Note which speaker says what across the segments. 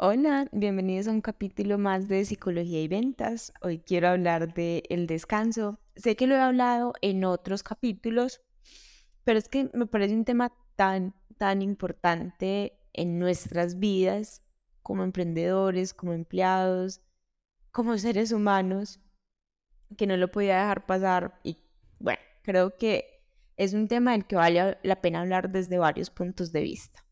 Speaker 1: Hola, bienvenidos a un capítulo más de Psicología y Ventas. Hoy quiero hablar de el descanso. Sé que lo he hablado en otros capítulos, pero es que me parece un tema tan, tan importante en nuestras vidas como emprendedores, como empleados, como seres humanos, que no lo podía dejar pasar. Y bueno, creo que es un tema del que vale la pena hablar desde varios puntos de vista.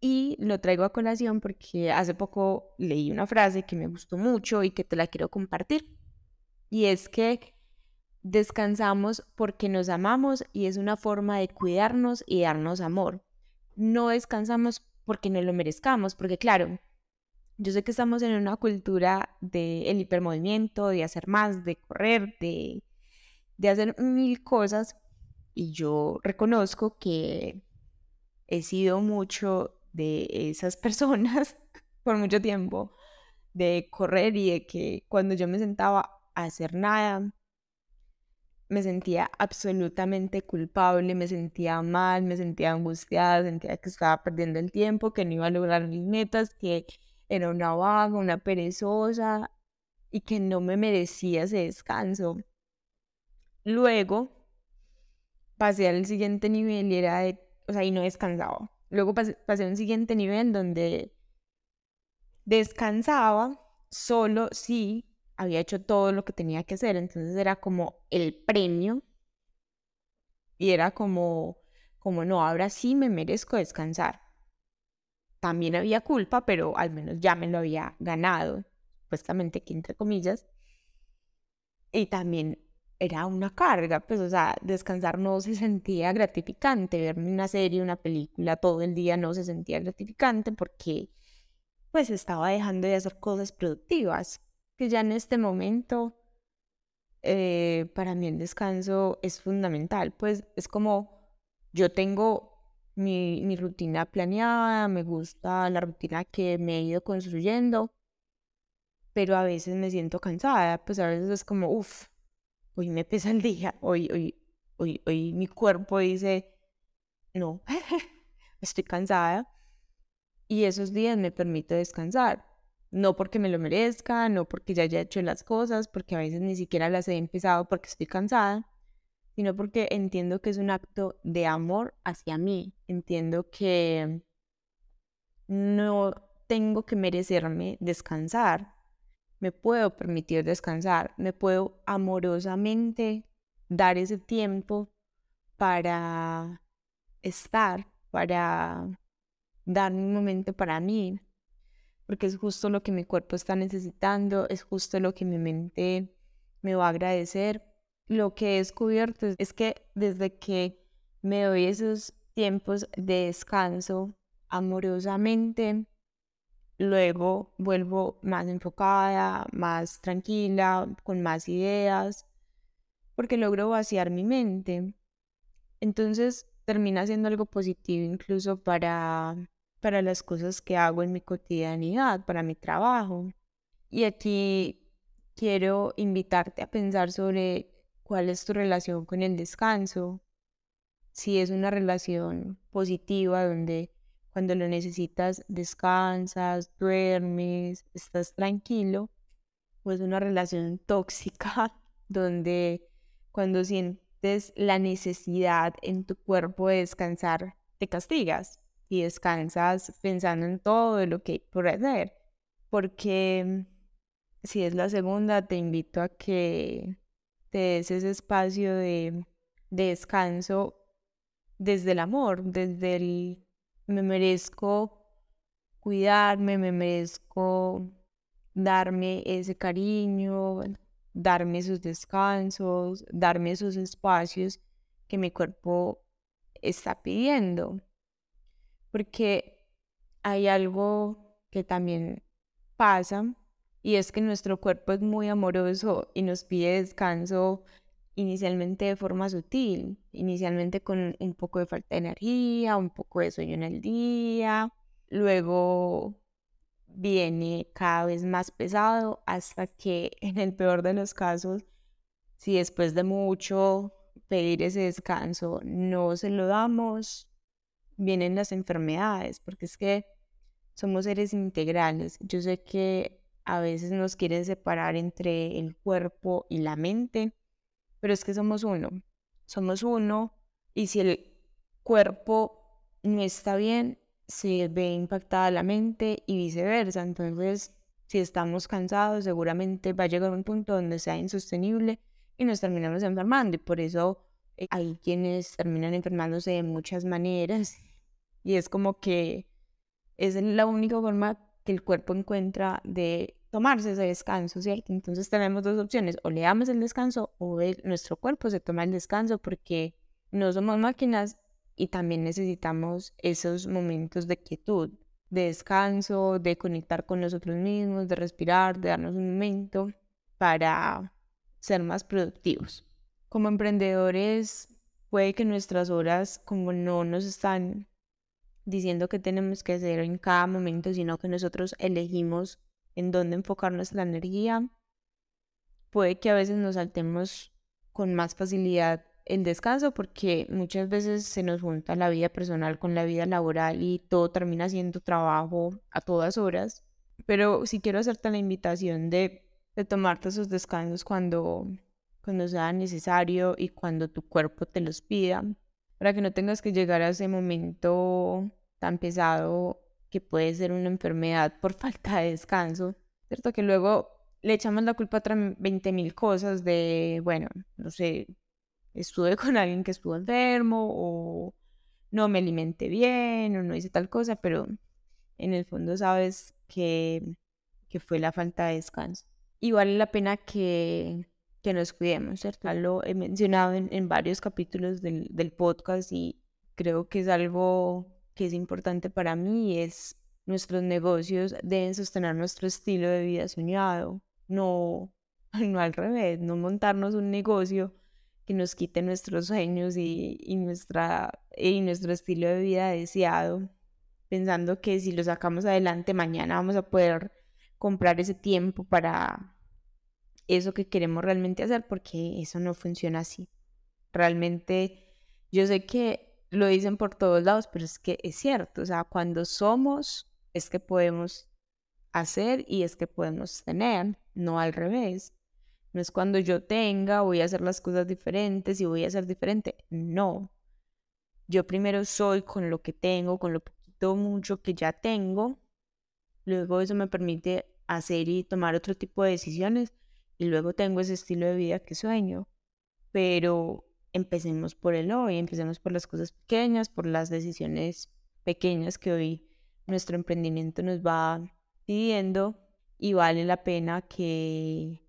Speaker 1: Y lo traigo a colación porque hace poco leí una frase que me gustó mucho y que te la quiero compartir. Y es que descansamos porque nos amamos y es una forma de cuidarnos y darnos amor. No descansamos porque no lo merezcamos, porque claro, yo sé que estamos en una cultura del hipermovimiento, de hacer más, de correr, de, de hacer mil cosas. Y yo reconozco que he sido mucho de esas personas por mucho tiempo, de correr y de que cuando yo me sentaba a hacer nada, me sentía absolutamente culpable, me sentía mal, me sentía angustiada, sentía que estaba perdiendo el tiempo, que no iba a lograr mis metas, que era una vaga, una perezosa y que no me merecía ese descanso. Luego pasé al siguiente nivel y era de, o sea, y no descansaba. Luego pasé, a un siguiente nivel donde descansaba solo si había hecho todo lo que tenía que hacer. Entonces era como el premio. Y era como, como no, ahora sí me merezco descansar. También había culpa, pero al menos ya me lo había ganado, supuestamente entre comillas. Y también era una carga, pues, o sea, descansar no se sentía gratificante, verme una serie, una película todo el día no se sentía gratificante porque, pues, estaba dejando de hacer cosas productivas, que ya en este momento, eh, para mí el descanso es fundamental, pues, es como yo tengo mi, mi rutina planeada, me gusta la rutina que me he ido construyendo, pero a veces me siento cansada, pues a veces es como, uff, hoy me pesa el día, hoy, hoy, hoy, hoy mi cuerpo dice, no, estoy cansada. Y esos días me permito descansar. No porque me lo merezca, no porque ya haya hecho las cosas, porque a veces ni siquiera las he empezado porque estoy cansada, sino porque entiendo que es un acto de amor hacia mí. Entiendo que no tengo que merecerme descansar, me puedo permitir descansar, me puedo amorosamente dar ese tiempo para estar, para dar un momento para mí, porque es justo lo que mi cuerpo está necesitando, es justo lo que mi mente me va a agradecer. Lo que he descubierto es que desde que me doy esos tiempos de descanso amorosamente, Luego vuelvo más enfocada, más tranquila, con más ideas, porque logro vaciar mi mente. Entonces termina siendo algo positivo incluso para, para las cosas que hago en mi cotidianidad, para mi trabajo. Y aquí quiero invitarte a pensar sobre cuál es tu relación con el descanso. Si es una relación positiva donde cuando lo necesitas, descansas, duermes, estás tranquilo, pues una relación tóxica donde cuando sientes la necesidad en tu cuerpo de descansar, te castigas y descansas pensando en todo lo que hay por hacer. Porque si es la segunda, te invito a que te des ese espacio de, de descanso desde el amor, desde el me merezco cuidarme, me merezco darme ese cariño, darme esos descansos, darme esos espacios que mi cuerpo está pidiendo. Porque hay algo que también pasa y es que nuestro cuerpo es muy amoroso y nos pide descanso inicialmente de forma sutil, inicialmente con un poco de falta de energía, un poco de sueño en el día, luego viene cada vez más pesado hasta que en el peor de los casos, si después de mucho pedir ese descanso no se lo damos, vienen las enfermedades, porque es que somos seres integrales. Yo sé que a veces nos quieren separar entre el cuerpo y la mente, pero es que somos uno. Somos uno y si el cuerpo no está bien, se ve impactada la mente y viceversa. Entonces, si estamos cansados, seguramente va a llegar un punto donde sea insostenible y nos terminamos enfermando. Y por eso eh, hay quienes terminan enfermándose de muchas maneras. Y es como que es la única forma que el cuerpo encuentra de tomarse ese descanso, ¿cierto? Entonces tenemos dos opciones, o le damos el descanso o nuestro cuerpo se toma el descanso porque no somos máquinas y también necesitamos esos momentos de quietud, de descanso, de conectar con nosotros mismos, de respirar, de darnos un momento para ser más productivos. Como emprendedores, puede que nuestras horas, como no nos están diciendo que tenemos que hacer en cada momento, sino que nosotros elegimos en dónde enfocar nuestra energía, puede que a veces nos saltemos con más facilidad el descanso porque muchas veces se nos junta la vida personal con la vida laboral y todo termina siendo trabajo a todas horas. Pero si quiero hacerte la invitación de, de tomarte esos descansos cuando, cuando sea necesario y cuando tu cuerpo te los pida, para que no tengas que llegar a ese momento tan pesado que puede ser una enfermedad por falta de descanso, ¿cierto? Que luego le echamos la culpa a 20 mil cosas de, bueno, no sé, estuve con alguien que estuvo enfermo o no me alimenté bien o no hice tal cosa, pero en el fondo sabes que, que fue la falta de descanso. Y vale la pena que, que nos cuidemos, ¿cierto? Ya lo he mencionado en, en varios capítulos del, del, podcast y creo que es algo que es importante para mí, es nuestros negocios deben sostener nuestro estilo de vida soñado, no, no al revés, no montarnos un negocio que nos quite nuestros sueños y, y, nuestra, y nuestro estilo de vida deseado, pensando que si lo sacamos adelante mañana vamos a poder comprar ese tiempo para eso que queremos realmente hacer, porque eso no funciona así. Realmente yo sé que lo dicen por todos lados, pero es que es cierto, o sea, cuando somos es que podemos hacer y es que podemos tener, no al revés. No es cuando yo tenga, voy a hacer las cosas diferentes y voy a ser diferente. No. Yo primero soy con lo que tengo, con lo poquito mucho que ya tengo. Luego eso me permite hacer y tomar otro tipo de decisiones. Y luego tengo ese estilo de vida que sueño. Pero empecemos por el hoy, empecemos por las cosas pequeñas, por las decisiones pequeñas que hoy nuestro emprendimiento nos va pidiendo y vale la pena que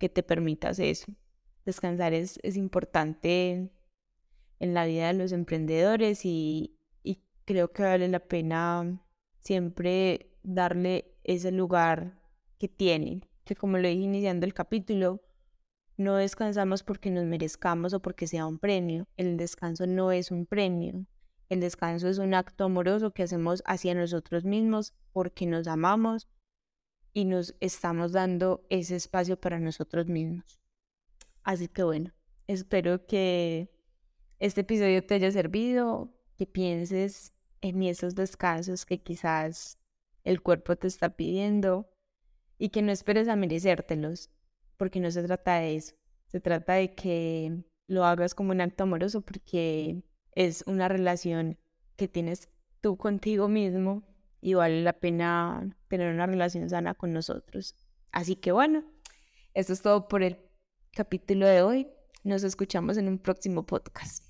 Speaker 1: que te permitas eso. Descansar es, es importante en la vida de los emprendedores y, y creo que vale la pena siempre darle ese lugar que tienen. Que como lo dije iniciando el capítulo, no descansamos porque nos merezcamos o porque sea un premio. El descanso no es un premio. El descanso es un acto amoroso que hacemos hacia nosotros mismos porque nos amamos y nos estamos dando ese espacio para nosotros mismos. Así que bueno, espero que este episodio te haya servido, que pienses en esos descansos que quizás el cuerpo te está pidiendo y que no esperes a merecértelos, porque no se trata de eso. Se trata de que lo hagas como un acto amoroso porque es una relación que tienes tú contigo mismo y vale la pena tener una relación sana con nosotros. Así que bueno, esto es todo por el capítulo de hoy. Nos escuchamos en un próximo podcast.